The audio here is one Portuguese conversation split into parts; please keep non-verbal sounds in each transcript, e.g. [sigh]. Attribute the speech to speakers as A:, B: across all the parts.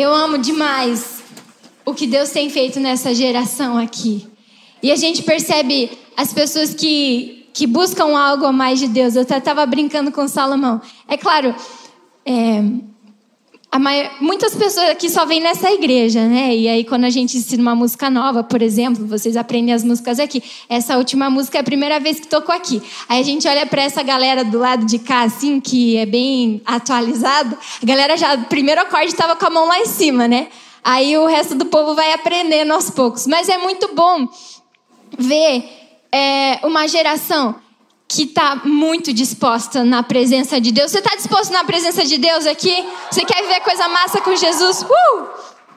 A: Eu amo demais o que Deus tem feito nessa geração aqui. E a gente percebe as pessoas que, que buscam algo a mais de Deus. Eu até estava brincando com Salomão. É claro, é, Muitas pessoas aqui só vêm nessa igreja, né? E aí, quando a gente ensina uma música nova, por exemplo, vocês aprendem as músicas aqui. Essa última música é a primeira vez que tocou aqui. Aí a gente olha para essa galera do lado de cá, assim, que é bem atualizado. A galera já, o primeiro acorde estava com a mão lá em cima, né? Aí o resto do povo vai aprendendo aos poucos. Mas é muito bom ver é, uma geração que está muito disposta na presença de Deus. Você está disposto na presença de Deus aqui? Você quer viver coisa massa com Jesus? Uh!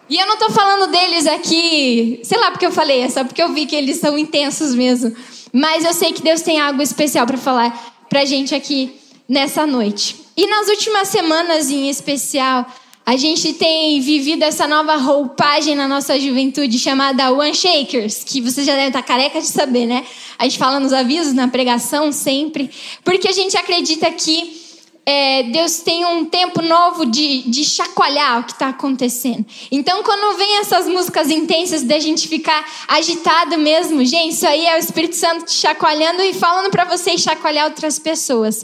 A: E eu não estou falando deles aqui, sei lá porque eu falei, é só porque eu vi que eles são intensos mesmo. Mas eu sei que Deus tem algo especial para falar para gente aqui nessa noite. E nas últimas semanas em especial, a gente tem vivido essa nova roupagem na nossa juventude chamada One Shakers, que você já deve estar careca de saber, né? A gente fala nos avisos, na pregação sempre, porque a gente acredita que é, Deus tem um tempo novo de, de chacoalhar o que está acontecendo. Então, quando vem essas músicas intensas da gente ficar agitado mesmo, gente, isso aí é o Espírito Santo te chacoalhando e falando para vocês chacoalhar outras pessoas.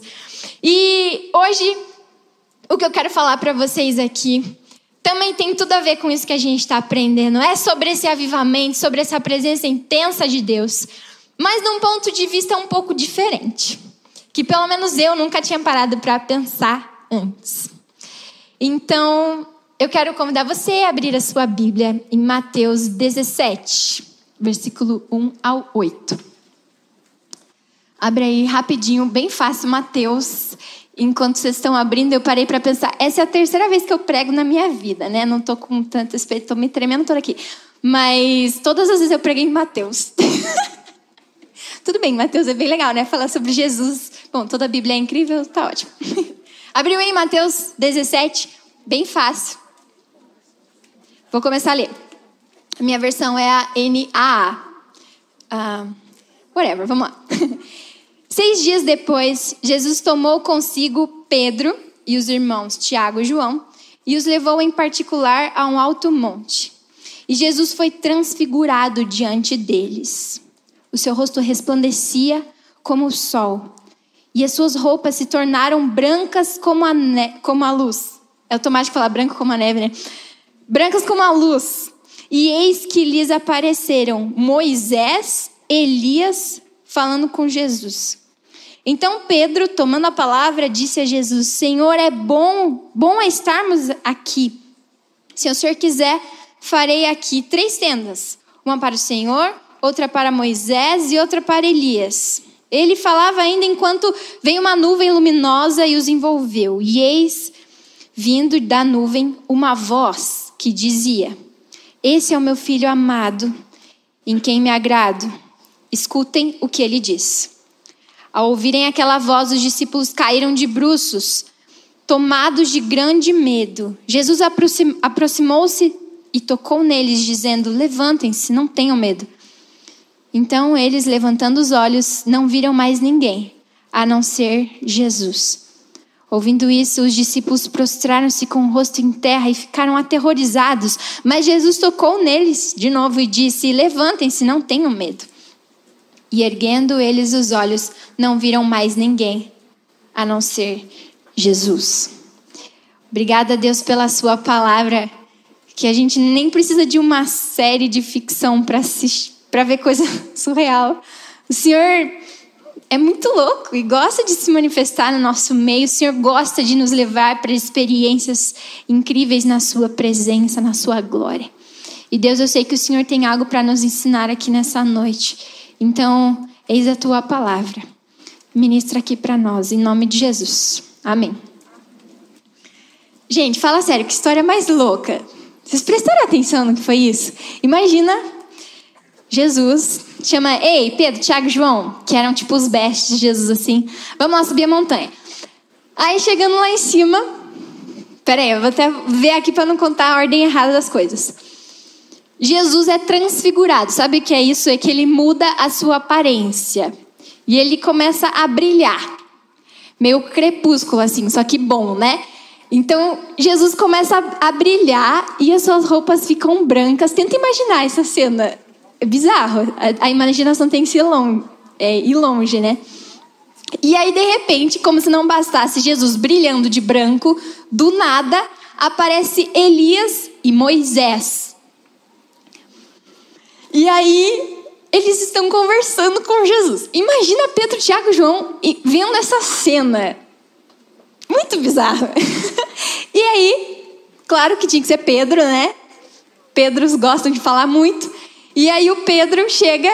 A: E hoje o que eu quero falar para vocês aqui também tem tudo a ver com isso que a gente está aprendendo. É sobre esse avivamento, sobre essa presença intensa de Deus, mas num ponto de vista um pouco diferente, que pelo menos eu nunca tinha parado para pensar antes. Então, eu quero convidar você a abrir a sua Bíblia em Mateus 17, versículo 1 ao 8. Abre aí rapidinho, bem fácil, Mateus enquanto vocês estão abrindo, eu parei para pensar, essa é a terceira vez que eu prego na minha vida, né? Não tô com tanto respeito, tô me tremendo toda aqui. Mas todas as vezes eu preguei em Mateus. [laughs] Tudo bem, Mateus é bem legal, né? Falar sobre Jesus. Bom, toda a Bíblia é incrível, tá ótimo. [laughs] Abriu aí Mateus 17, bem fácil. Vou começar a ler. A minha versão é a NAA. Uh, whatever, vamos lá. [laughs] Seis dias depois, Jesus tomou consigo Pedro e os irmãos Tiago e João e os levou em particular a um alto monte. E Jesus foi transfigurado diante deles. O seu rosto resplandecia como o sol, e as suas roupas se tornaram brancas como a, como a luz. É automático falar branco como a neve, né? Brancas como a luz. E eis que lhes apareceram Moisés, Elias, falando com Jesus. Então Pedro, tomando a palavra, disse a Jesus: Senhor, é bom, bom estarmos aqui. Se o Senhor quiser, farei aqui três tendas: uma para o Senhor, outra para Moisés e outra para Elias. Ele falava ainda enquanto veio uma nuvem luminosa e os envolveu. E eis, vindo da nuvem, uma voz que dizia: Esse é o meu filho amado, em quem me agrado. Escutem o que ele diz. Ao ouvirem aquela voz, os discípulos caíram de bruços, tomados de grande medo. Jesus aproximou-se e tocou neles, dizendo: Levantem-se, não tenham medo. Então eles, levantando os olhos, não viram mais ninguém, a não ser Jesus. Ouvindo isso, os discípulos prostraram-se com o rosto em terra e ficaram aterrorizados. Mas Jesus tocou neles de novo e disse: Levantem-se, não tenham medo. E erguendo eles os olhos, não viram mais ninguém, a não ser Jesus. Obrigada, Deus, pela Sua palavra, que a gente nem precisa de uma série de ficção para ver coisa [laughs] surreal. O Senhor é muito louco e gosta de se manifestar no nosso meio. O Senhor gosta de nos levar para experiências incríveis na Sua presença, na Sua glória. E Deus, eu sei que o Senhor tem algo para nos ensinar aqui nessa noite. Então, eis a tua palavra. Ministra aqui para nós, em nome de Jesus. Amém. Gente, fala sério, que história mais louca. Vocês prestaram atenção no que foi isso? Imagina Jesus chama, ei, Pedro, Tiago João, que eram tipo os bestes de Jesus assim. Vamos lá subir a montanha. Aí chegando lá em cima, peraí, eu vou até ver aqui para não contar a ordem errada das coisas. Jesus é transfigurado. Sabe o que é isso? É que ele muda a sua aparência. E ele começa a brilhar. Meio crepúsculo, assim, só que bom, né? Então, Jesus começa a, brilhar e as suas roupas ficam brancas. Tenta imaginar essa cena. É bizarro. A, imaginação tem que ser é, ir longe, né? E aí, de repente, como se não bastasse Jesus brilhando de branco, do nada aparece Elias e Moisés. E aí, eles estão conversando com Jesus. Imagina Pedro, Tiago e João vendo essa cena. Muito bizarro. [laughs] e aí, claro que tinha que ser Pedro, né? Pedros gostam de falar muito. E aí o Pedro chega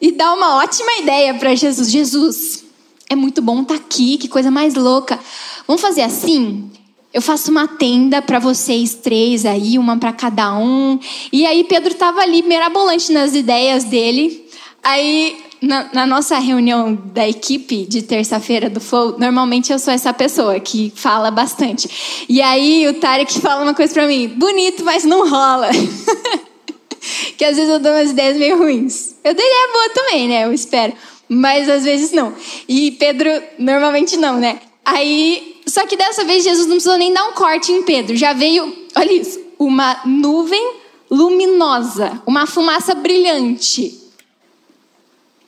A: e dá uma ótima ideia para Jesus. Jesus, é muito bom estar tá aqui, que coisa mais louca. Vamos fazer assim? Eu faço uma tenda para vocês três aí, uma para cada um. E aí Pedro estava ali mirabolante nas ideias dele. Aí na, na, nossa reunião da equipe de terça-feira do Flow, normalmente eu sou essa pessoa que fala bastante. E aí o Tarek fala uma coisa para mim: bonito, mas não rola. [laughs] que às vezes eu dou umas ideias meio ruins. Eu dei ideia boa também, né? Eu espero mas às vezes não. E Pedro normalmente não, né? Aí, só que dessa vez Jesus não precisou nem dar um corte em Pedro, já veio, olha isso, uma nuvem luminosa, uma fumaça brilhante.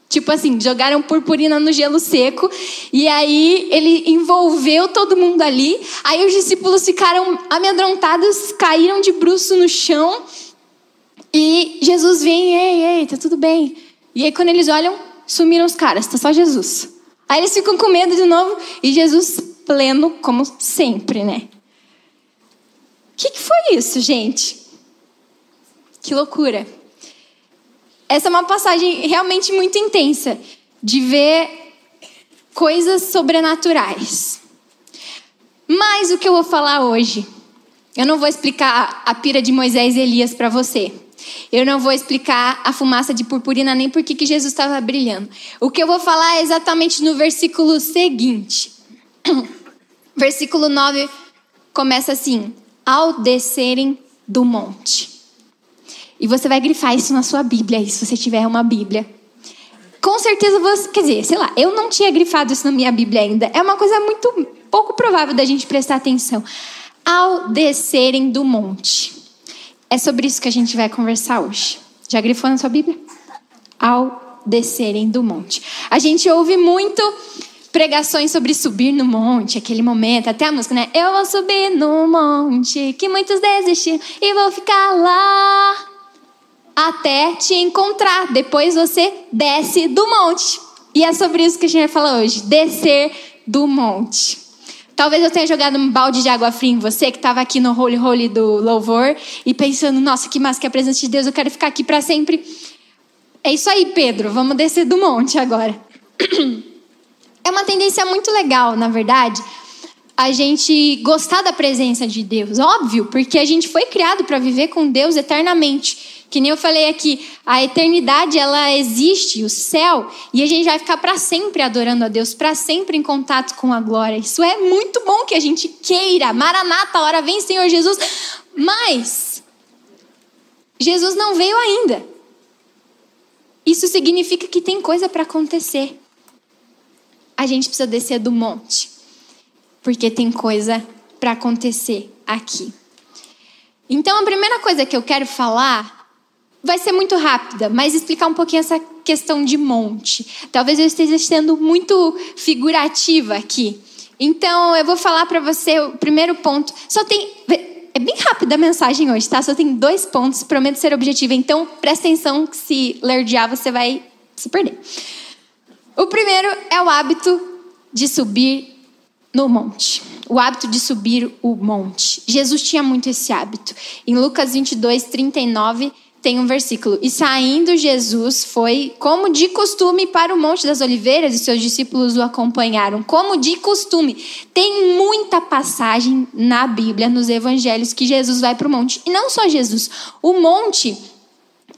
A: Tipo assim, jogaram purpurina no gelo seco e aí ele envolveu todo mundo ali. Aí os discípulos ficaram amedrontados, caíram de bruço no chão. E Jesus vem, ei, ei, tá tudo bem. E aí quando eles olham, sumiram os caras, tá só Jesus. Aí eles ficam com medo de novo e Jesus pleno, como sempre, né? O que, que foi isso, gente? Que loucura. Essa é uma passagem realmente muito intensa de ver coisas sobrenaturais. Mas o que eu vou falar hoje, eu não vou explicar a pira de Moisés e Elias para você. Eu não vou explicar a fumaça de purpurina nem por que Jesus estava brilhando. O que eu vou falar é exatamente no versículo seguinte. [coughs] Versículo 9 começa assim: Ao descerem do monte. E você vai grifar isso na sua Bíblia, se você tiver uma Bíblia. Com certeza você, quer dizer, sei lá, eu não tinha grifado isso na minha Bíblia ainda. É uma coisa muito pouco provável da gente prestar atenção. Ao descerem do monte. É sobre isso que a gente vai conversar hoje. Já grifou na sua Bíblia? Ao descerem do monte. A gente ouve muito pregações sobre subir no monte, aquele momento, até a música, né? Eu vou subir no monte que muitos desistiram e vou ficar lá até te encontrar. Depois você desce do monte. E é sobre isso que a gente vai falar hoje: descer do monte. Talvez eu tenha jogado um balde de água fria em você que estava aqui no holy holy do louvor e pensando, nossa, que massa que é a presença de Deus, eu quero ficar aqui para sempre. É isso aí, Pedro, vamos descer do monte agora. [coughs] É uma tendência muito legal, na verdade, a gente gostar da presença de Deus, óbvio, porque a gente foi criado para viver com Deus eternamente. Que nem eu falei aqui, a eternidade ela existe, o céu, e a gente vai ficar para sempre adorando a Deus, para sempre em contato com a glória. Isso é muito bom que a gente queira. Maranata, hora vem, Senhor Jesus. Mas Jesus não veio ainda. Isso significa que tem coisa para acontecer. A gente precisa descer do monte, porque tem coisa para acontecer aqui. Então, a primeira coisa que eu quero falar vai ser muito rápida, mas explicar um pouquinho essa questão de monte. Talvez eu esteja sendo muito figurativa aqui. Então, eu vou falar para você o primeiro ponto. Só tem. É bem rápida a mensagem hoje, tá? Só tem dois pontos, prometo ser objetiva. Então, presta atenção que se lerdear você vai se perder. O primeiro é o hábito de subir no monte. O hábito de subir o monte. Jesus tinha muito esse hábito. Em Lucas 22, 39 tem um versículo: E saindo Jesus foi, como de costume, para o Monte das Oliveiras, e seus discípulos o acompanharam. Como de costume. Tem muita passagem na Bíblia, nos evangelhos, que Jesus vai para o monte. E não só Jesus. O monte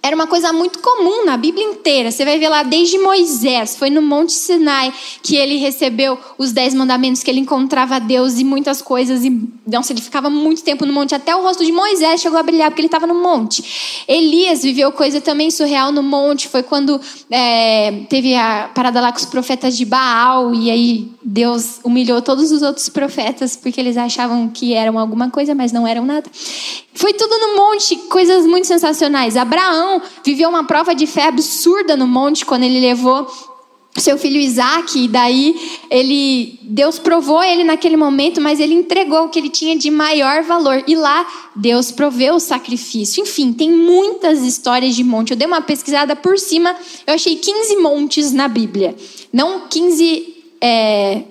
A: era uma coisa muito comum na Bíblia inteira. Você vai ver lá desde Moisés, foi no Monte Sinai que ele recebeu os dez mandamentos, que ele encontrava Deus e muitas coisas. E, nossa, ele ficava muito tempo no monte. Até o rosto de Moisés chegou a brilhar, porque ele estava no monte. Elias viveu coisa também surreal no monte. Foi quando é, teve a parada lá com os profetas de Baal, e aí Deus humilhou todos os outros profetas porque eles achavam que eram alguma coisa, mas não eram nada. Foi tudo no monte, coisas muito sensacionais. Abraão viveu uma prova de fé absurda no monte quando ele levou seu filho Isaac, e daí ele, Deus provou ele naquele momento, mas ele entregou o que ele tinha de maior valor. E lá Deus proveu o sacrifício. Enfim, tem muitas histórias de monte. Eu dei uma pesquisada por cima, eu achei 15 montes na Bíblia. Não 15 é,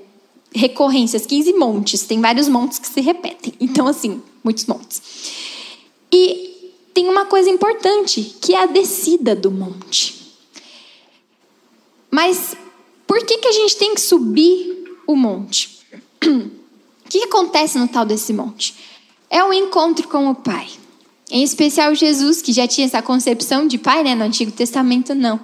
A: recorrências, 15 montes. Tem vários montes que se repetem. Então, assim, muitos montes. E tem uma coisa importante, que é a descida do monte. Mas por que, que a gente tem que subir o monte? O que, acontece no tal desse monte? É o encontro com o Pai. Em especial Jesus, que já tinha essa concepção de Pai, né? No Antigo Testamento, não.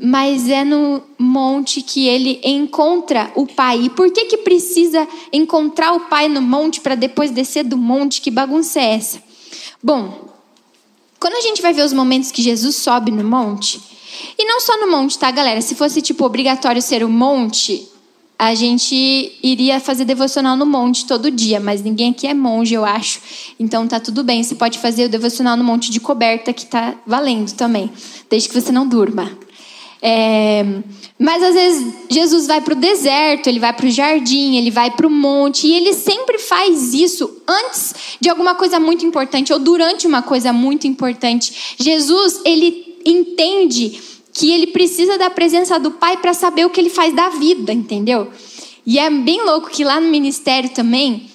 A: Mas é no monte que ele encontra o Pai. E por que, que precisa encontrar o Pai no monte para depois descer do monte? Que bagunça é essa? Bom, quando a gente vai ver os momentos que Jesus sobe no monte, e não só no monte, tá, galera? Se fosse, tipo, obrigatório ser o um monte, a gente iria fazer devocional no monte todo dia, mas ninguém aqui é monge, eu acho. Então tá tudo bem, você pode fazer o devocional no monte de coberta, que tá valendo também, desde que você não durma. É... Mas às vezes Jesus vai para o deserto, ele vai para o jardim, ele vai para o monte, e ele sempre faz isso antes de alguma coisa muito importante ou durante uma coisa muito importante. Jesus, ele entende que ele precisa da presença do Pai para saber o que ele faz da vida, entendeu? E é bem louco que lá no ministério também,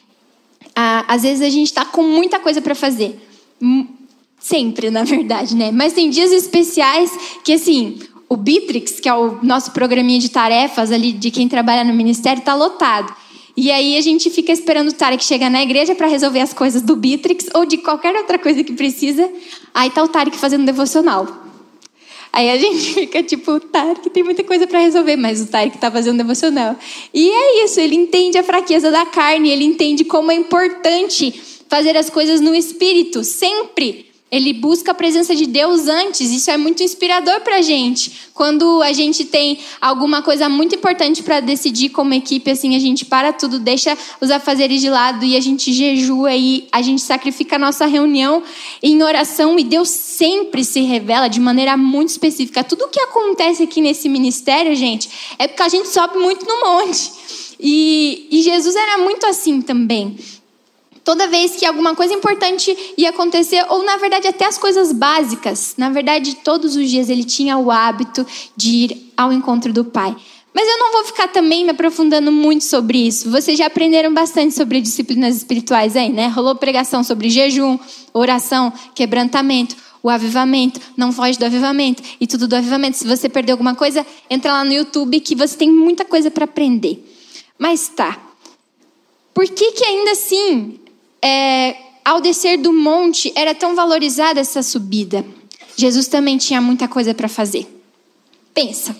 A: às vezes a gente está com muita coisa para fazer. Sempre, na verdade, né? Mas tem dias especiais que, assim, o Bitrix, que é o nosso programinha de tarefas ali de quem trabalha no ministério, está lotado. E aí a gente fica esperando o Tarek chegar na igreja para resolver as coisas do Bitrix ou de qualquer outra coisa que precisa. Aí tá o Tarek fazendo devocional. Aí a gente [laughs] fica tipo, Tarek tem muita coisa para resolver, mas o Tarek está fazendo devocional. E é isso, ele entende a fraqueza da carne, ele entende como é importante fazer as coisas no espírito, sempre. Ele busca a presença de Deus antes. Isso é muito inspirador para a gente. Quando a gente tem alguma coisa muito importante para decidir como equipe, assim, a gente para tudo, deixa os afazeres de lado e a gente jejua e a gente sacrifica a nossa reunião em oração e Deus sempre se revela de maneira muito específica. Tudo o que acontece aqui nesse ministério, gente, é porque a gente sobe muito no monte. E, e Jesus era muito assim também toda vez que alguma coisa importante ia acontecer, ou na verdade até as coisas básicas. Na verdade, todos os dias ele tinha o hábito de ir ao encontro do Pai. Mas eu não vou ficar também me aprofundando muito sobre isso. Vocês já aprenderam bastante sobre disciplinas espirituais aí, né? Rolou pregação sobre jejum, oração, quebrantamento, o avivamento, não foge do avivamento e tudo do avivamento. Se você perdeu alguma coisa, entra lá no YouTube que você tem muita coisa para aprender. Mas tá. Por que que ainda assim é, ao descer do monte, era tão valorizada essa subida. Jesus também tinha muita coisa para fazer. Pensa.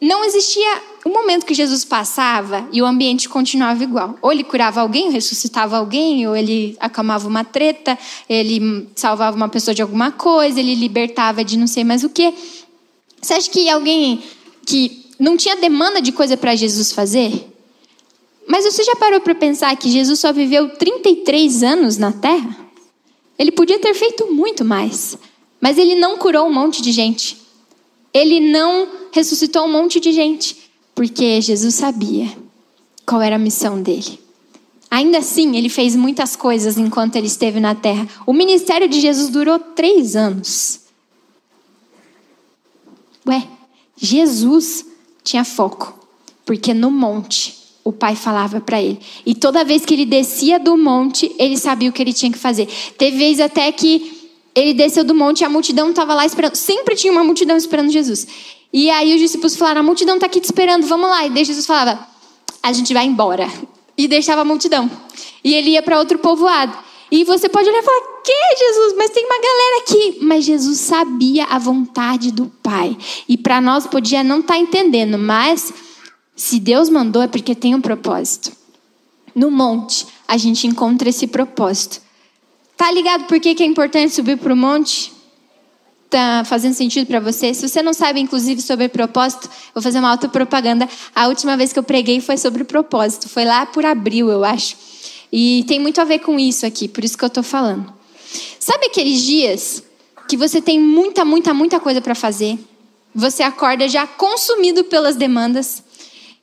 A: Não existia um momento que Jesus passava e o ambiente continuava igual. Ou ele curava alguém, ressuscitava alguém, ou ele acalmava uma treta, ele salvava uma pessoa de alguma coisa, ele libertava de não sei mais o que. Você acha que alguém que não tinha demanda de coisa para Jesus fazer? Mas você já parou para pensar que Jesus só viveu 33 anos na terra? Ele podia ter feito muito mais, mas ele não curou um monte de gente. Ele não ressuscitou um monte de gente, porque Jesus sabia qual era a missão dele. Ainda assim, ele fez muitas coisas enquanto ele esteve na terra. O ministério de Jesus durou três anos. Ué, Jesus tinha foco, porque no monte o pai falava para ele. E toda vez que ele descia do monte, ele sabia o que ele tinha que fazer. Teve vez até que ele desceu do monte e a multidão estava lá esperando. Sempre tinha uma multidão esperando Jesus. E aí os discípulos falaram: a multidão está aqui te esperando, vamos lá. E Jesus falava: a gente vai embora. E deixava a multidão. E ele ia para outro povoado. E você pode olhar e falar: que Jesus? Mas tem uma galera aqui. Mas Jesus sabia a vontade do Pai. E para nós podia não estar tá entendendo, mas se Deus mandou é porque tem um propósito. No monte, a gente encontra esse propósito. Tá ligado por que, que é importante subir para o monte? tá fazendo sentido para você. Se você não sabe, inclusive, sobre propósito, vou fazer uma autopropaganda. A última vez que eu preguei foi sobre propósito. Foi lá por abril, eu acho. E tem muito a ver com isso aqui, por isso que eu estou falando. Sabe aqueles dias que você tem muita, muita, muita coisa para fazer? Você acorda já consumido pelas demandas.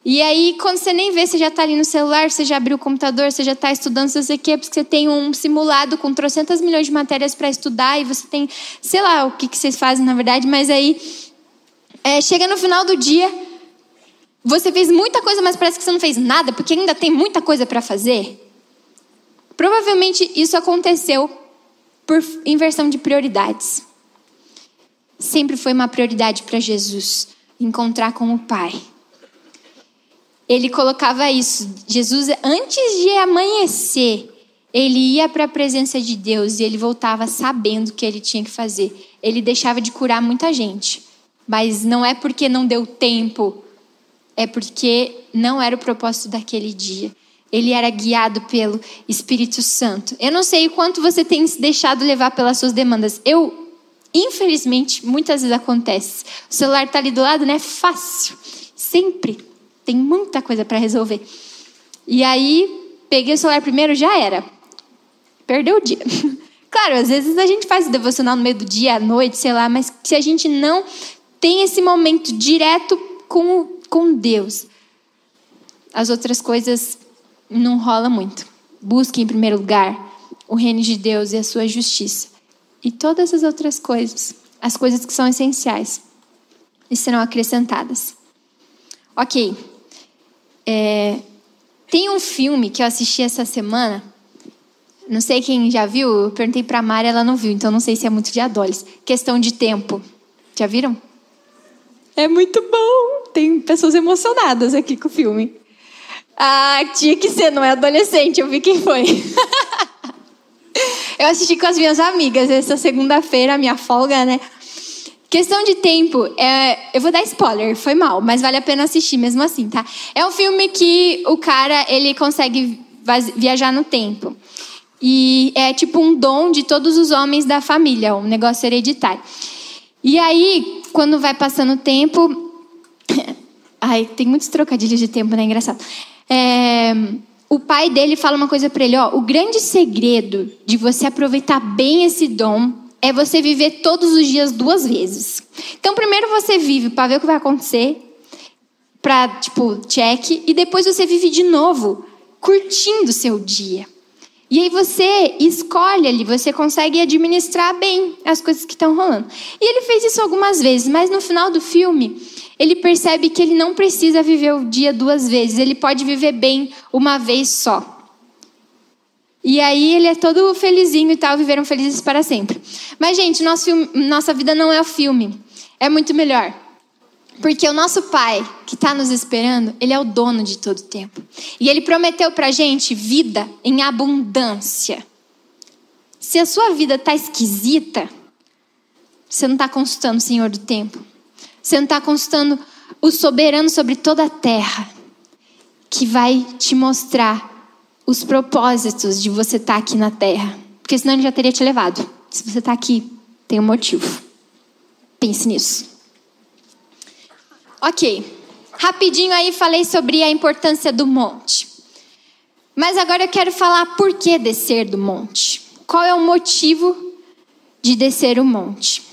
A: E aí, quando você nem vê, você já está ali no celular, você já abriu o computador, você já está estudando, se você quer, porque você tem um simulado com trocentas milhões de matérias para estudar e você tem, sei lá, o que, que vocês fazem na verdade, mas aí é, chega no final do dia, você fez muita coisa, mas parece que você não fez nada, porque ainda tem muita coisa para fazer. Provavelmente isso aconteceu por inversão de prioridades. Sempre foi uma prioridade para Jesus encontrar com o Pai ele colocava isso. Jesus, antes de amanhecer, ele ia para a presença de Deus e ele voltava sabendo o que ele tinha que fazer. Ele deixava de curar muita gente, mas não é porque não deu tempo, é porque não era o propósito daquele dia. Ele era guiado pelo Espírito Santo. Eu não sei o quanto você tem se deixado levar pelas suas demandas. Eu, infelizmente, muitas vezes acontece. O celular está ali do lado, né? Fácil. Sempre tem muita coisa para resolver. E aí, peguei o celular primeiro, já era. Perdeu o dia. [laughs] Claro, às vezes a gente faz o devocional no meio do dia, à noite, sei lá, mas se a gente não tem esse momento direto com, com Deus, as outras coisas não rola muito. Busque em primeiro lugar o reino de Deus e a sua justiça. E todas as outras coisas, as coisas que são essenciais, serão acrescentadas. Ok, é, tem um filme que eu assisti essa semana. Não sei quem já viu. Eu perguntei para a Mari, ela não viu, então não sei se é muito de Adolis. Questão de tempo. Já viram? É muito bom. Tem pessoas emocionadas aqui com o filme. Ah, tinha que ser, não é adolescente. Eu vi quem foi. [laughs] eu assisti com as minhas amigas essa segunda-feira, minha folga, né? Questão de tempo, é, eu vou dar spoiler, foi mal, mas vale a pena assistir mesmo assim, tá? É um filme que o cara ele consegue viajar no tempo. E é tipo um dom de todos os homens da família, um negócio hereditário. E aí, quando vai passando o tempo. [coughs] Ai, tem muitos trocadilhos de tempo, né? Engraçado. É, o pai dele fala uma coisa para ele: ó, o grande segredo de você aproveitar bem esse dom é você viver todos os dias duas vezes. Então, primeiro você vive para ver o que vai acontecer, para tipo, check, e depois você vive de novo, curtindo o seu dia. E aí você escolhe ali, você consegue administrar bem as coisas que estão rolando. E ele fez isso algumas vezes, mas no final do filme, ele percebe que ele não precisa viver o dia duas vezes, ele pode viver bem uma vez só. E aí ele é todo felizinho e tal, viveram felizes para sempre. Mas, gente, nosso filme, nossa vida não é o filme. É muito melhor. Porque o nosso Pai, que está nos esperando, Ele é o dono de todo o tempo. E Ele prometeu para gente vida em abundância. Se a sua vida está esquisita, você não está consultando o Senhor do tempo. Você não está consultando o soberano sobre toda a terra, que vai te mostrar os propósitos de você estar tá aqui na Terra. Porque senão ele já teria te levado. Se você está aqui, tem um motivo. Pense nisso. Ok. Rapidinho aí falei sobre a importância do monte. Mas agora eu quero falar por que descer do monte. Qual é o motivo de descer o monte?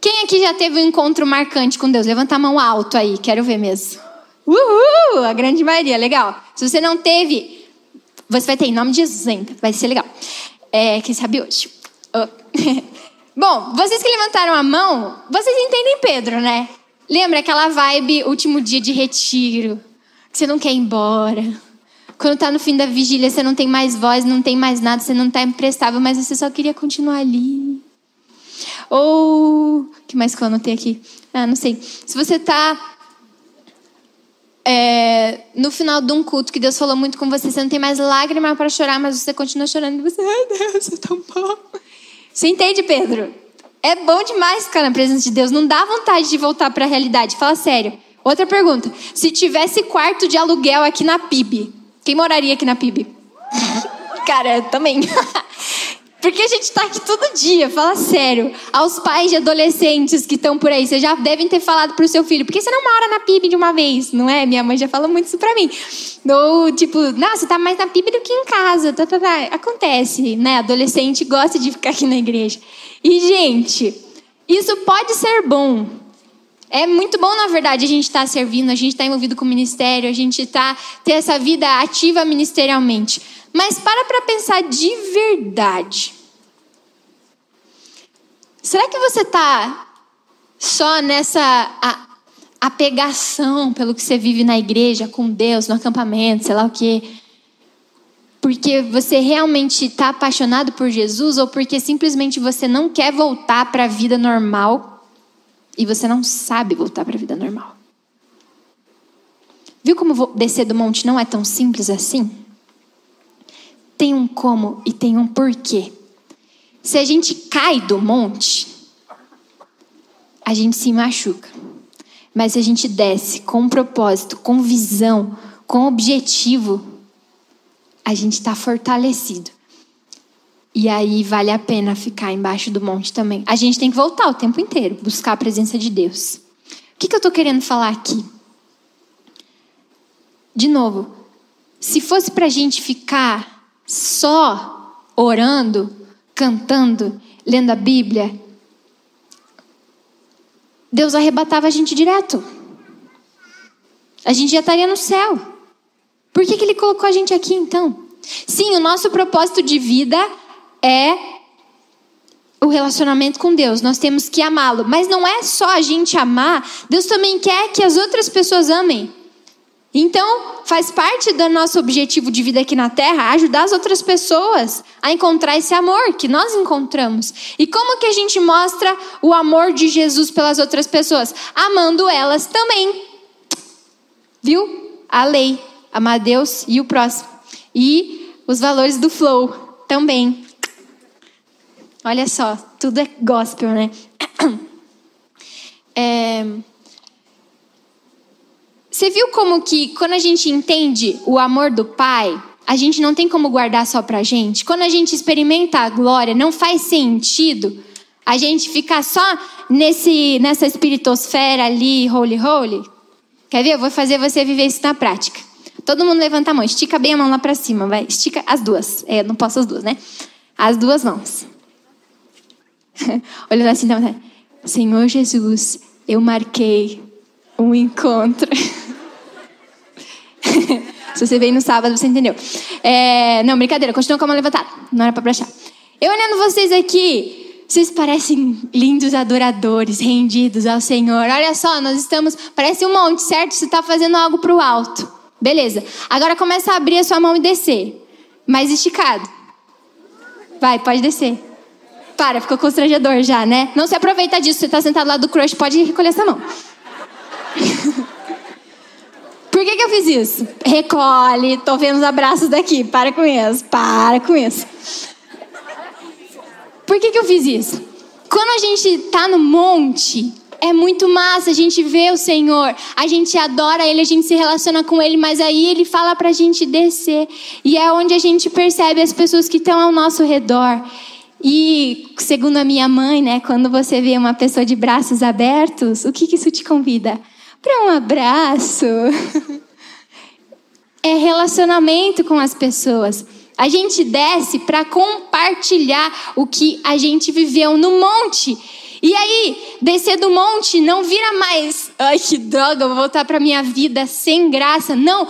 A: Quem aqui já teve um encontro marcante com Deus? Levanta a mão alto aí, quero ver mesmo. Uhul! A grande maioria, legal. Se você não teve, você vai ter em nome de Jesus ainda. Vai ser legal. É, quem sabe hoje. Oh. [laughs] Bom, vocês que levantaram a mão, vocês entendem Pedro, né? Lembra aquela vibe último dia de retiro, que você não quer ir embora. Quando tá no fim da vigília, você não tem mais voz, não tem mais nada, você não tá imprestável, mas você só queria continuar ali. Ou, que mais que eu anotei aqui? Ah, não sei. Se você tá é, no final de um culto que Deus falou muito com você, você não tem mais lágrima para chorar, mas você continua chorando e você, ai Deus, é tão bom. Você entende, Pedro? É bom demais ficar na presença de Deus, não dá vontade de voltar para a realidade. Fala sério. Outra pergunta: se tivesse quarto de aluguel aqui na PIB, quem moraria aqui na PIB? Cara, também. Porque a gente tá aqui todo dia, fala sério. Aos pais de adolescentes que estão por aí, vocês já devem ter falado pro seu filho, por que você não mora na PIB de uma vez? Não é? Minha mãe já falou muito isso pra mim. Ou tipo, não, você tá mais na PIB do que em casa. Tá, tá, tá. Acontece, né? Adolescente gosta de ficar aqui na igreja. E, gente, isso pode ser bom. É muito bom, na verdade, a gente estar tá servindo, a gente estar tá envolvido com o ministério, a gente estar tá, ter essa vida ativa ministerialmente. Mas para para pensar de verdade. Será que você está só nessa apegação pelo que você vive na igreja, com Deus, no acampamento, sei lá o quê? Porque você realmente está apaixonado por Jesus ou porque simplesmente você não quer voltar para a vida normal e você não sabe voltar para a vida normal? Viu como descer do monte não é tão simples assim? tem um como e tem um porquê. Se a gente cai do monte, a gente se machuca. Mas se a gente desce com um propósito, com visão, com objetivo, a gente está fortalecido. E aí vale a pena ficar embaixo do monte também. A gente tem que voltar o tempo inteiro, buscar a presença de Deus. O que, que eu estou querendo falar aqui? De novo, se fosse para a gente ficar só orando, cantando, lendo a Bíblia, Deus arrebatava a gente direto. A gente já estaria no céu. Por que, que Ele colocou a gente aqui então? Sim, o nosso propósito de vida é o relacionamento com Deus. Nós temos que amá-lo. Mas não é só a gente amar, Deus também quer que as outras pessoas amem. Então, faz parte do nosso objetivo de vida aqui na Terra ajudar as outras pessoas a encontrar esse amor que nós encontramos. E como que a gente mostra o amor de Jesus pelas outras pessoas? Amando elas também. Viu? A lei, amar Deus e o próximo. E os valores do flow também. Olha só, tudo é gospel, né? [clears throat] É... Você viu como que quando a gente entende o amor do Pai, a gente não tem como guardar só pra gente? Quando a gente experimenta a glória, não faz sentido a gente ficar só nesse, nessa espiritosfera ali, holy, holy? Quer ver? Eu vou fazer você viver isso na prática. Todo mundo levanta a mão, estica bem a mão lá pra cima, vai. Estica as duas. É, não posso as duas, né? As duas mãos. [laughs] Olhando assim, Senhor Jesus, eu marquei um encontro. [laughs] Se você veio no sábado, você entendeu. É, não, brincadeira, continua com a mão levantada. Não era pra baixar. Eu olhando vocês aqui, vocês parecem lindos adoradores, rendidos ao Senhor. Olha só, nós estamos. Parece um monte, certo? Você está fazendo algo para o alto. Beleza. Agora começa a abrir a sua mão e descer. Mais esticado. Vai, pode descer. Para, ficou constrangedor já, né? Não se aproveita disso. Você está sentado lá do crush, pode recolher essa mão. [laughs] Por que, que eu fiz isso? Recolhe, tô vendo os abraços daqui. Para com isso, para com isso. Por que, que eu fiz isso? Quando a gente tá no monte, é muito massa, a gente vê o Senhor, a gente adora Ele, a gente se relaciona com Ele, mas aí Ele fala pra gente descer. E é onde a gente percebe as pessoas que estão ao nosso redor. E, segundo a minha mãe, né, quando você vê uma pessoa de braços abertos, o que, que isso te convida? para um abraço. [laughs] É relacionamento com as pessoas. A gente desce para compartilhar o que a gente viveu no monte. E aí, descer do monte não vira mais, ai que droga, vou voltar para minha vida sem graça. Não.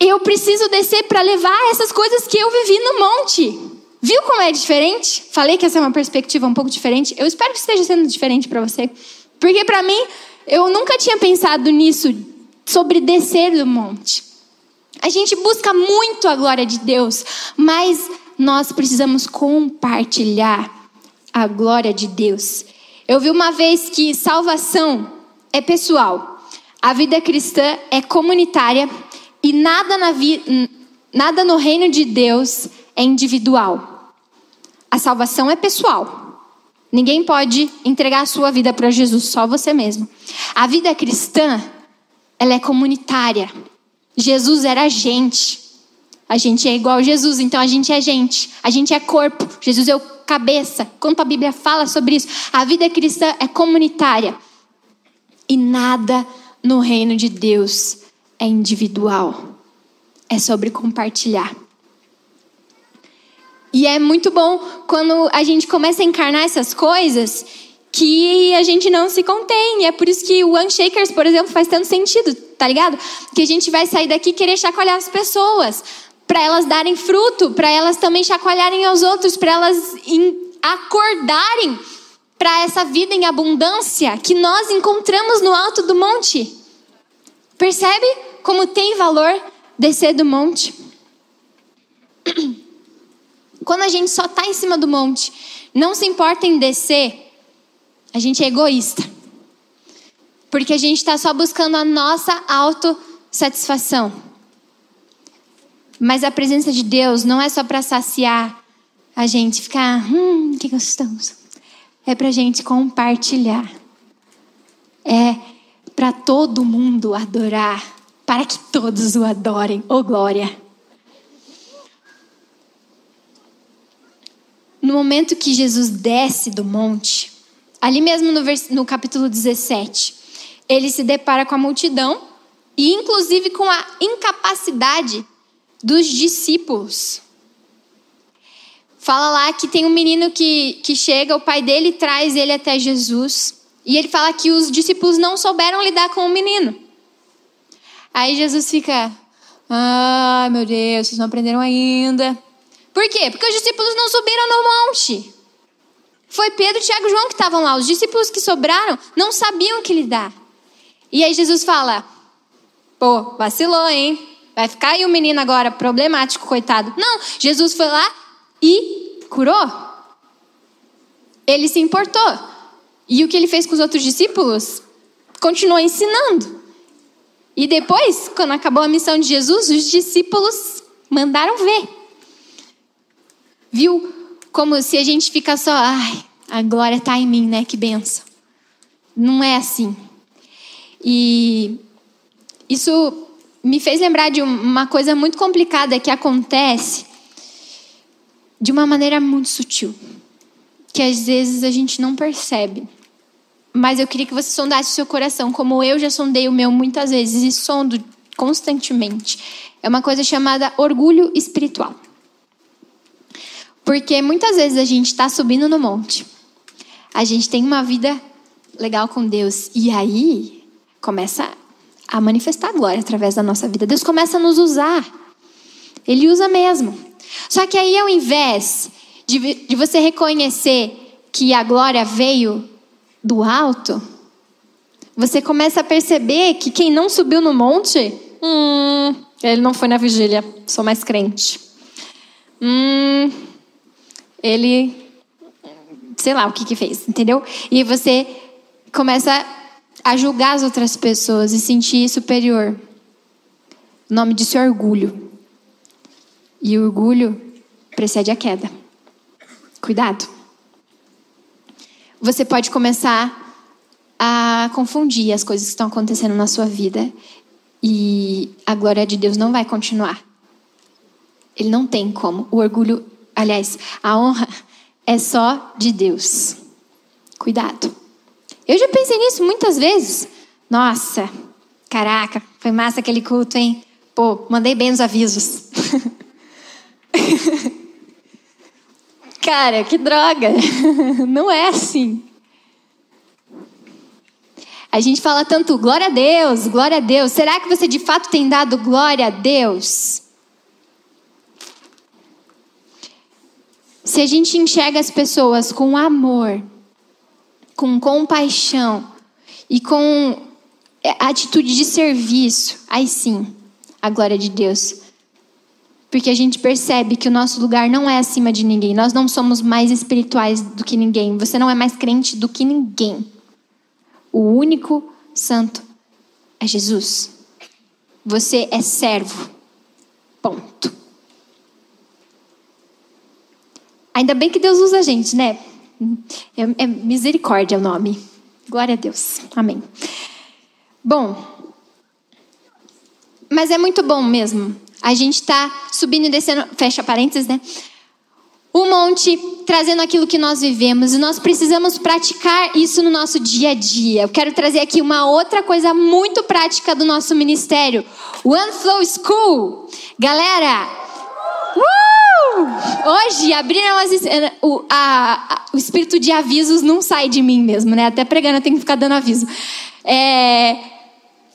A: Eu preciso descer para levar essas coisas que eu vivi no monte. Viu como é diferente? Falei que essa é uma perspectiva um pouco diferente. Eu espero que esteja sendo diferente para você. Porque para mim, eu nunca tinha pensado nisso, sobre descer do monte. A gente busca muito a glória de Deus, mas nós precisamos compartilhar a glória de Deus. Eu vi uma vez que salvação é pessoal, a vida cristã é comunitária e nada, na vi... nada no reino de Deus é individual. A salvação é pessoal. Ninguém pode entregar a sua vida para Jesus, só você mesmo. A vida cristã, ela é comunitária. Jesus era gente. A gente é igual a Jesus, então a gente é gente, a gente é corpo. Jesus é o cabeça. Quando a Bíblia fala sobre isso, a vida cristã é comunitária. E nada no reino de Deus é individual. É sobre compartilhar. E é muito bom quando a gente começa a encarnar essas coisas que a gente não se contém. É por isso que o One Shakers, por exemplo, faz tanto sentido, tá ligado? Que a gente vai sair daqui e querer chacoalhar as pessoas, para elas darem fruto, para elas também chacoalharem aos outros, para elas acordarem para essa vida em abundância que nós encontramos no alto do monte. Percebe como tem valor descer do monte? Quando a gente só está em cima do monte, não se importa em descer, a gente é egoísta. Porque a gente está só buscando a nossa autossatisfação. Mas a presença de Deus não é só para saciar a gente, ficar, hum, que gostoso. É para a gente compartilhar. É para todo mundo adorar, para que todos o adorem. Oh, glória! No momento que Jesus desce do monte, ali mesmo no, no capítulo 17, ele se depara com a multidão e, inclusive, com a incapacidade dos discípulos. Fala lá que tem um menino que, que chega, o pai dele traz ele até Jesus. E ele fala que os discípulos não souberam lidar com o menino. Aí Jesus fica, ah, meu Deus, vocês não aprenderam ainda. Por quê? Porque os discípulos não subiram no monte. Foi Pedro, Tiago e João que estavam lá. Os discípulos que sobraram não sabiam o que lidar. E aí Jesus fala: pô, vacilou, hein? Vai ficar aí o menino agora problemático, coitado. Não, Jesus foi lá e curou. Ele se importou. E o que ele fez com os outros discípulos? Continuou ensinando. E depois, quando acabou a missão de Jesus, os discípulos mandaram ver. Viu como se a gente fica só, ai, a glória está em mim, né? Que benção. Não é assim. E isso me fez lembrar de uma coisa muito complicada que acontece de uma maneira muito sutil, que às vezes a gente não percebe. Mas eu queria que você sondasse o seu coração, como eu já sondei o meu muitas vezes e sondo constantemente. É uma coisa chamada orgulho espiritual. Porque muitas vezes a gente está subindo no monte, a gente tem uma vida legal com Deus, e aí começa a manifestar a glória através da nossa vida. Deus começa a nos usar. Ele usa mesmo. Só que aí, ao invés de, de você reconhecer que a glória veio do alto, você começa a perceber que quem não subiu no monte, hum, ele não foi na vigília, sou mais crente. Hum, ele, sei lá o que que fez, entendeu? E você começa a julgar as outras pessoas e sentir superior. O nome disso é orgulho. E o orgulho precede a queda. Cuidado. Você pode começar a confundir as coisas que estão acontecendo na sua vida e a glória de Deus não vai continuar. Ele não tem como. O orgulho Aliás, a honra é só de Deus. Cuidado. Eu já pensei nisso muitas vezes. Nossa, caraca, foi massa aquele culto, hein? Pô, mandei bem os avisos. [laughs] Cara, que droga. [laughs] Não é assim. A gente fala tanto glória a Deus, glória a Deus. Será que você de fato tem dado glória a Deus? Se a gente enxerga as pessoas com amor, com compaixão e com atitude de serviço, aí sim, a glória de Deus. Porque a gente percebe que o nosso lugar não é acima de ninguém. Nós não somos mais espirituais do que ninguém. Você não é mais crente do que ninguém. O único santo é Jesus. Você é servo. Ponto. Ainda bem que Deus usa a gente, né? É, é misericórdia o nome. Glória a Deus. Amém. Bom, mas é muito bom mesmo a gente está subindo e descendo, fecha parênteses, né? O monte trazendo aquilo que nós vivemos e nós precisamos praticar isso no nosso dia a dia. Eu quero trazer aqui uma outra coisa muito prática do nosso ministério: One Flow School. Galera, uh! Hoje abriram as, o, a, a, o espírito de avisos não sai de mim mesmo, né? Até pregando eu tenho que ficar dando aviso. É,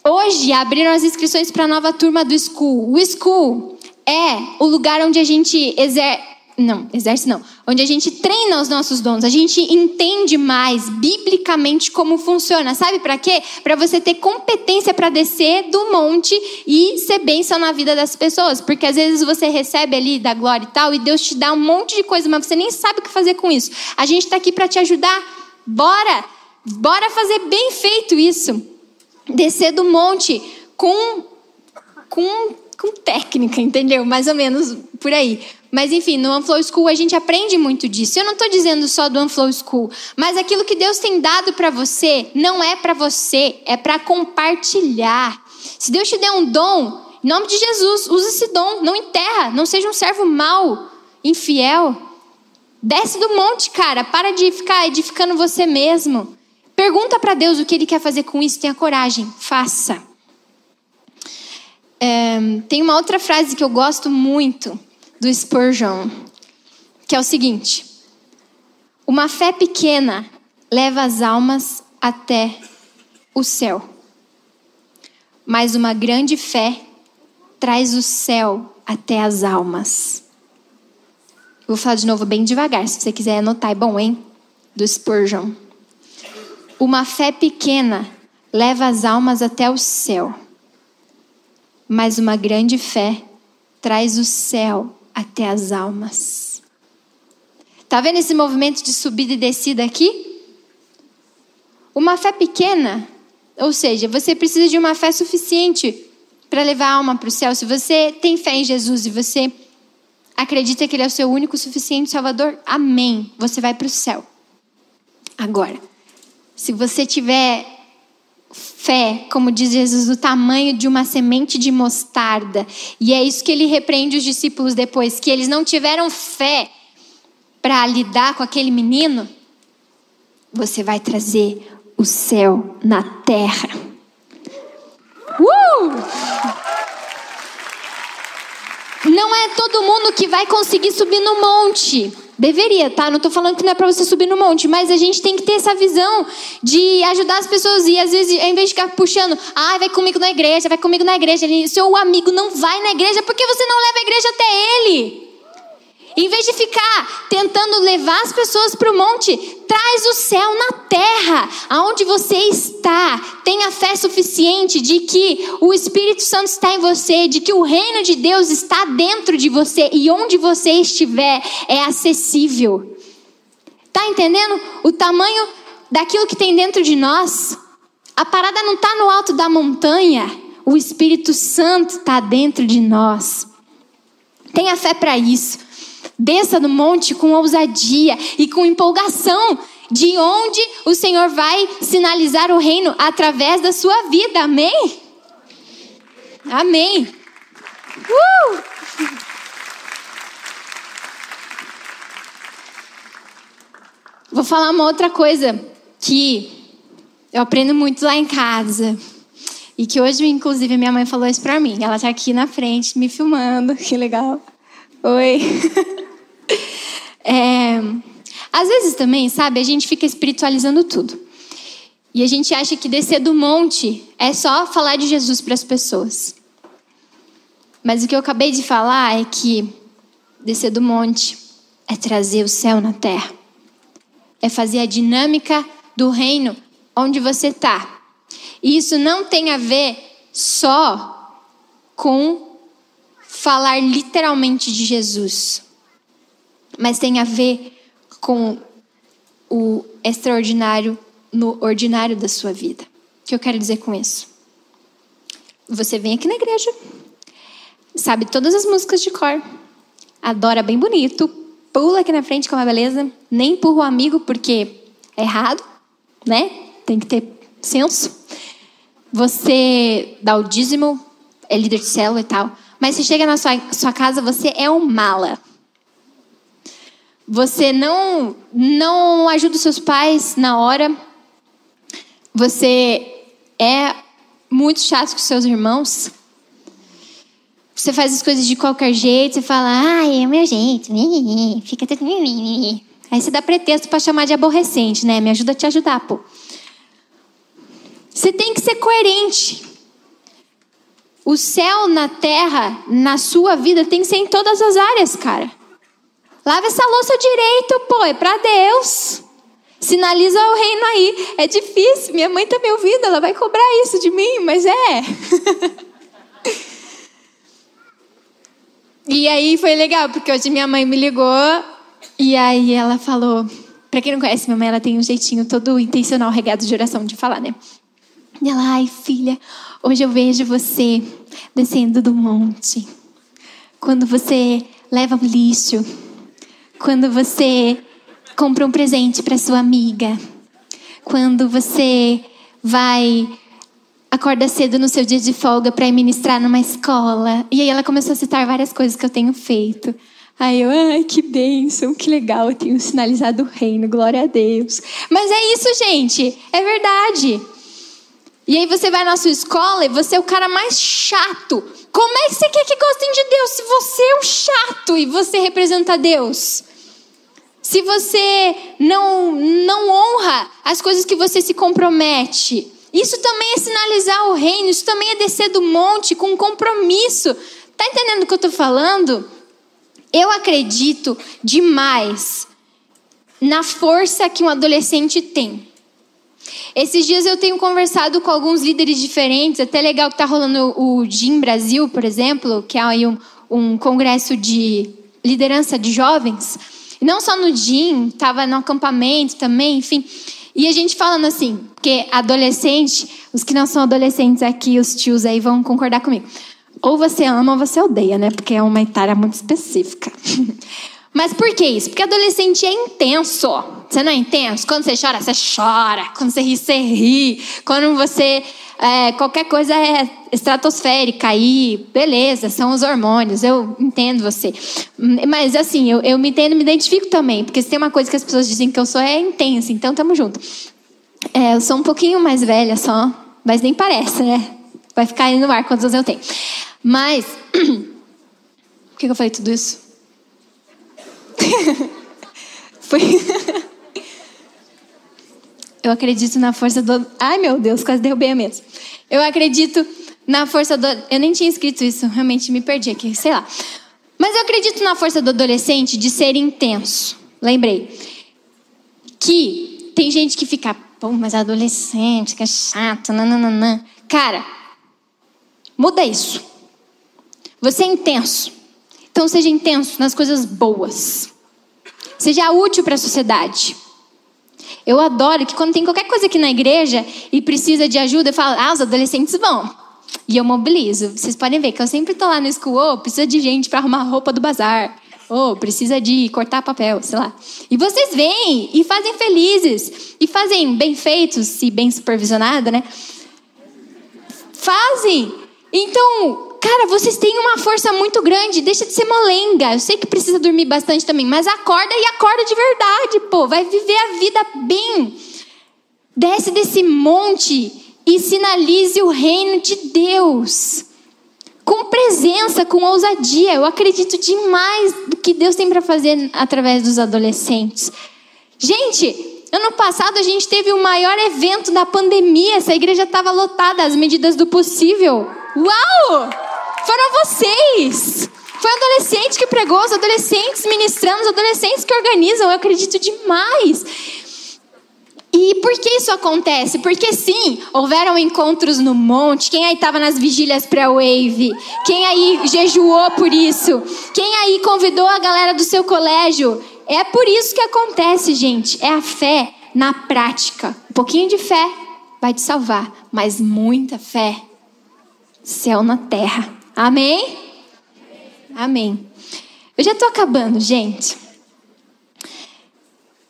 A: hoje abriram as inscrições para a nova turma do School. O School é o lugar onde a gente exerce não, exerce não. Onde a gente treina os nossos dons, a gente entende mais biblicamente como funciona. Sabe para quê? Para você ter competência para descer do monte e ser bênção na vida das pessoas. Porque às vezes você recebe ali da glória e tal, e Deus te dá um monte de coisa, mas você nem sabe o que fazer com isso. A gente está aqui para te ajudar. Bora! Bora fazer bem feito isso. Descer do monte com, com, com técnica, entendeu? Mais ou menos por aí. Mas enfim, no Unflow School a gente aprende muito disso. Eu não estou dizendo só do Unflow School, mas aquilo que Deus tem dado para você não é para você, é para compartilhar. Se Deus te der um dom, em nome de Jesus, use esse dom, não enterra, não seja um servo mau, infiel. Desce do monte, cara, para de ficar edificando você mesmo. Pergunta para Deus o que Ele quer fazer com isso, tenha coragem, faça. É, tem uma outra frase que eu gosto muito do Spurgeon, que é o seguinte: Uma fé pequena leva as almas até o céu, mas uma grande fé traz o céu até as almas. Vou falar de novo bem devagar, se você quiser anotar, é bom, hein? Do Spurgeon. Uma fé pequena leva as almas até o céu, mas uma grande fé traz o céu até as almas. Tá vendo esse movimento de subida e descida aqui? Uma fé pequena, ou seja, você precisa de uma fé suficiente para levar a alma para o céu. Se você tem fé em Jesus e você acredita que Ele é o seu único suficiente Salvador, amém. Você vai para o céu. Agora, se você tiver fé, como diz Jesus, do tamanho de uma semente de mostarda. E é isso que ele repreende os discípulos depois, que eles não tiveram fé para lidar com aquele menino. Você vai trazer o céu na terra. Uh! Não é todo mundo que vai conseguir subir no monte. Deveria, tá? Não estou falando que não é para você subir no monte, mas a gente tem que ter essa visão de ajudar as pessoas e às vezes, em vez de ficar puxando, ah, vai comigo na igreja, vai comigo na igreja, seu amigo não vai na igreja porque você não leva a igreja até ele. Em vez de ficar tentando levar as pessoas para o monte, traz o céu na terra, aonde você está. Tenha fé suficiente de que o Espírito Santo está em você, de que o reino de Deus está dentro de você e onde você estiver é acessível. Tá entendendo o tamanho daquilo que tem dentro de nós? A parada não está no alto da montanha, o Espírito Santo está dentro de nós. Tenha fé para isso. Desça no monte com ousadia e com empolgação de onde o Senhor vai sinalizar o reino através da sua vida. Amém? Amém. Uh! Vou falar uma outra coisa que eu aprendo muito lá em casa. E que hoje, inclusive, minha mãe falou isso pra mim. Ela tá aqui na frente me filmando. [laughs] Que legal. Oi. [laughs] é, às vezes também, sabe, a gente fica espiritualizando tudo. E a gente acha que descer do monte é só falar de Jesus para as pessoas. Mas o que eu acabei de falar é que descer do monte é trazer o céu na terra. É fazer a dinâmica do reino onde você está. E isso não tem a ver só com falar literalmente de Jesus, mas tem a ver com o extraordinário no ordinário da sua vida. O que eu quero dizer com isso? Você vem aqui na igreja, sabe todas as músicas de cor, adora bem bonito, pula aqui na frente com uma beleza, nem empurra o amigo porque é errado, né? Tem que ter senso. Você dá o dízimo, é líder de célula e tal. Mas se chega na sua, sua casa, você é um mala. Você não, não ajuda os seus pais na hora. Você é muito chato com seus irmãos. Você faz as coisas de qualquer jeito, você fala, ai, é o meu jeito, fica tudo. Aí você dá pretexto para chamar de aborrecente, né? Me ajuda a te ajudar, pô. Você tem que ser coerente. O céu na terra, na sua vida, tem que ser em todas as áreas, cara. Lava essa louça direito, pô, é para Deus. Sinaliza o reino aí. É difícil, minha mãe tá me ouvindo, ela vai cobrar isso de mim, mas é. [laughs] e aí foi legal, porque hoje minha mãe me ligou e aí ela falou. Pra quem não conhece, minha mãe ela tem um jeitinho todo intencional, regado de oração de falar, né? E ela, ai filha, hoje eu vejo você descendo do monte. Quando você leva o lixo. Quando você compra um presente para sua amiga. Quando você vai acorda cedo no seu dia de folga para ministrar numa escola. E aí ela começou a citar várias coisas que eu tenho feito. Aí eu, ai, que bênção, que legal, eu tenho sinalizado o reino, glória a Deus. Mas é isso, gente, é verdade. E aí você vai na sua escola e você é o cara mais chato. Como é que você quer que gostem de Deus se você é um chato e você representa Deus? Se você não, não honra as coisas que você se compromete. Isso também é sinalizar o reino, isso também é descer do monte com compromisso. Tá entendendo o que eu tô falando? Eu acredito demais na força que um adolescente tem. Esses dias eu tenho conversado com alguns líderes diferentes, até legal que tá rolando o GIM Brasil, por exemplo, que é um, um congresso de liderança de jovens. Não só no GIM, estava no acampamento também, enfim. E a gente falando assim, porque adolescente, os que não são adolescentes aqui, os tios aí vão concordar comigo. Ou você ama ou você odeia, né? Porque é uma itália muito específica. [laughs] Mas por que isso? Porque adolescente é intenso. Você não é intenso? Quando você chora, você chora. Quando você ri, você ri. Quando você. É, qualquer coisa é estratosférica aí, beleza, são os hormônios, eu entendo você. Mas assim, eu, eu me entendo, me identifico também, porque se tem uma coisa que as pessoas dizem que eu sou é intensa, então tamo junto. É, eu sou um pouquinho mais velha só, mas nem parece, né? Vai ficar aí no ar quantos anos eu tenho. Mas. [clears throat] Por que eu falei tudo isso? [laughs] Foi. eu acredito na força do. Ai, meu Deus, quase derrubei a mesa. Eu acredito na força do. Eu nem tinha escrito isso, realmente me perdi aqui, sei lá. Mas eu acredito na força do adolescente de ser intenso. Lembrei. Que tem gente que fica, pô, mas adolescente, que é chato, nananã. Cara, muda isso. Você é intenso. Então seja intenso nas coisas boas. Seja útil para a sociedade. Eu adoro que quando tem qualquer coisa aqui na igreja e precisa de ajuda, eu falo, ah, os adolescentes vão. E eu mobilizo. Vocês podem ver que eu sempre estou lá no school, oh, precisa de gente para arrumar roupa do bazar. Ou oh, precisa de cortar papel, sei lá. E vocês vêm e fazem felizes. E fazem bem feitos, se bem supervisionado, né? Fazem. Então, cara, vocês têm uma força muito grande, deixa de ser molenga. Eu sei que precisa dormir bastante também, mas acorda e acorda de verdade, pô. Vai viver a vida bem. Desce desse monte e sinalize o reino de Deus. Com presença, com ousadia. Eu acredito demais do que Deus tem para fazer através dos adolescentes. Gente, ano passado a gente teve o maior evento da pandemia. Essa igreja estava lotada, as medidas do possível. Uau! Foram vocês! Foi adolescente que pregou, os adolescentes ministrando, os adolescentes que organizam. Eu acredito demais. E por que isso acontece? Porque sim, houveram encontros no monte. Quem aí estava nas vigílias pré-wave? Quem aí jejuou por isso? Quem aí convidou a galera do seu colégio? É por isso que acontece, gente. É a fé na prática. Um pouquinho de fé vai te salvar, mas muita fé céu na terra. Amém? Amém. Eu já estou acabando, gente.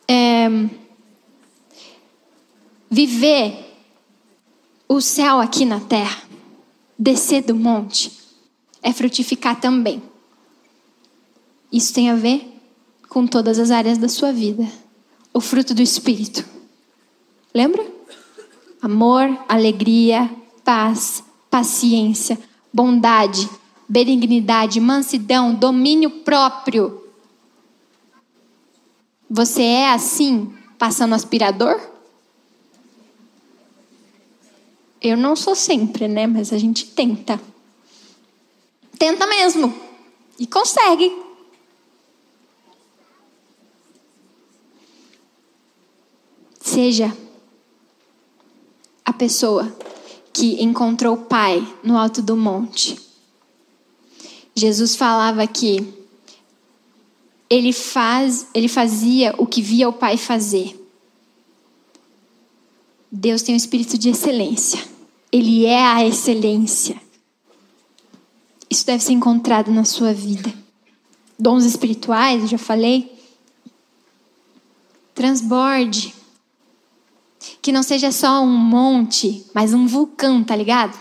A: É, viver o céu aqui na terra, descer do monte, é frutificar também. Isso tem a ver com todas as áreas da sua vida. O fruto do Espírito. Lembra? Amor, alegria, paz, paciência, bondade, benignidade, mansidão, domínio próprio. Você é assim, passando aspirador? Eu não sou sempre, né? Mas a gente tenta. Tenta mesmo. E consegue. Seja a pessoa que encontrou o Pai no alto do monte. Jesus falava que ele, faz, ele fazia o que via o Pai fazer. Deus tem um espírito de excelência. Ele é a excelência. Isso deve ser encontrado na sua vida. Dons espirituais, já falei. Transborde. Que não seja só um monte, mas um vulcão, tá ligado?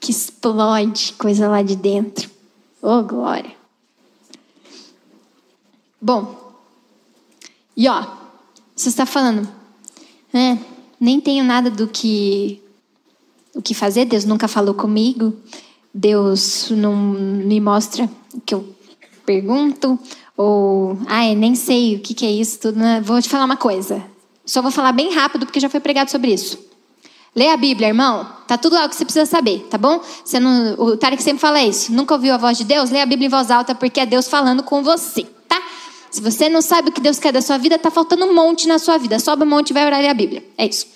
A: Que explode coisa lá de dentro. Oh, glória. Bom, e ó, você está falando, né? Nem tenho nada do que o que fazer, Deus nunca falou comigo, Deus não me mostra o que eu pergunto, ou, ai, nem sei o que, que é isso tudo. Né? Vou te falar uma coisa. Só vou falar bem rápido porque já foi pregado sobre isso. Lê a Bíblia, irmão. Tá tudo lá o que você precisa saber, tá bom? Você não, o Tarek sempre fala isso. Nunca ouviu a voz de Deus? Lê a Bíblia em voz alta porque é Deus falando com você, tá? Se você não sabe o que Deus quer da sua vida, tá faltando um monte na sua vida. Sobe um monte e vai orar e a Bíblia. É isso.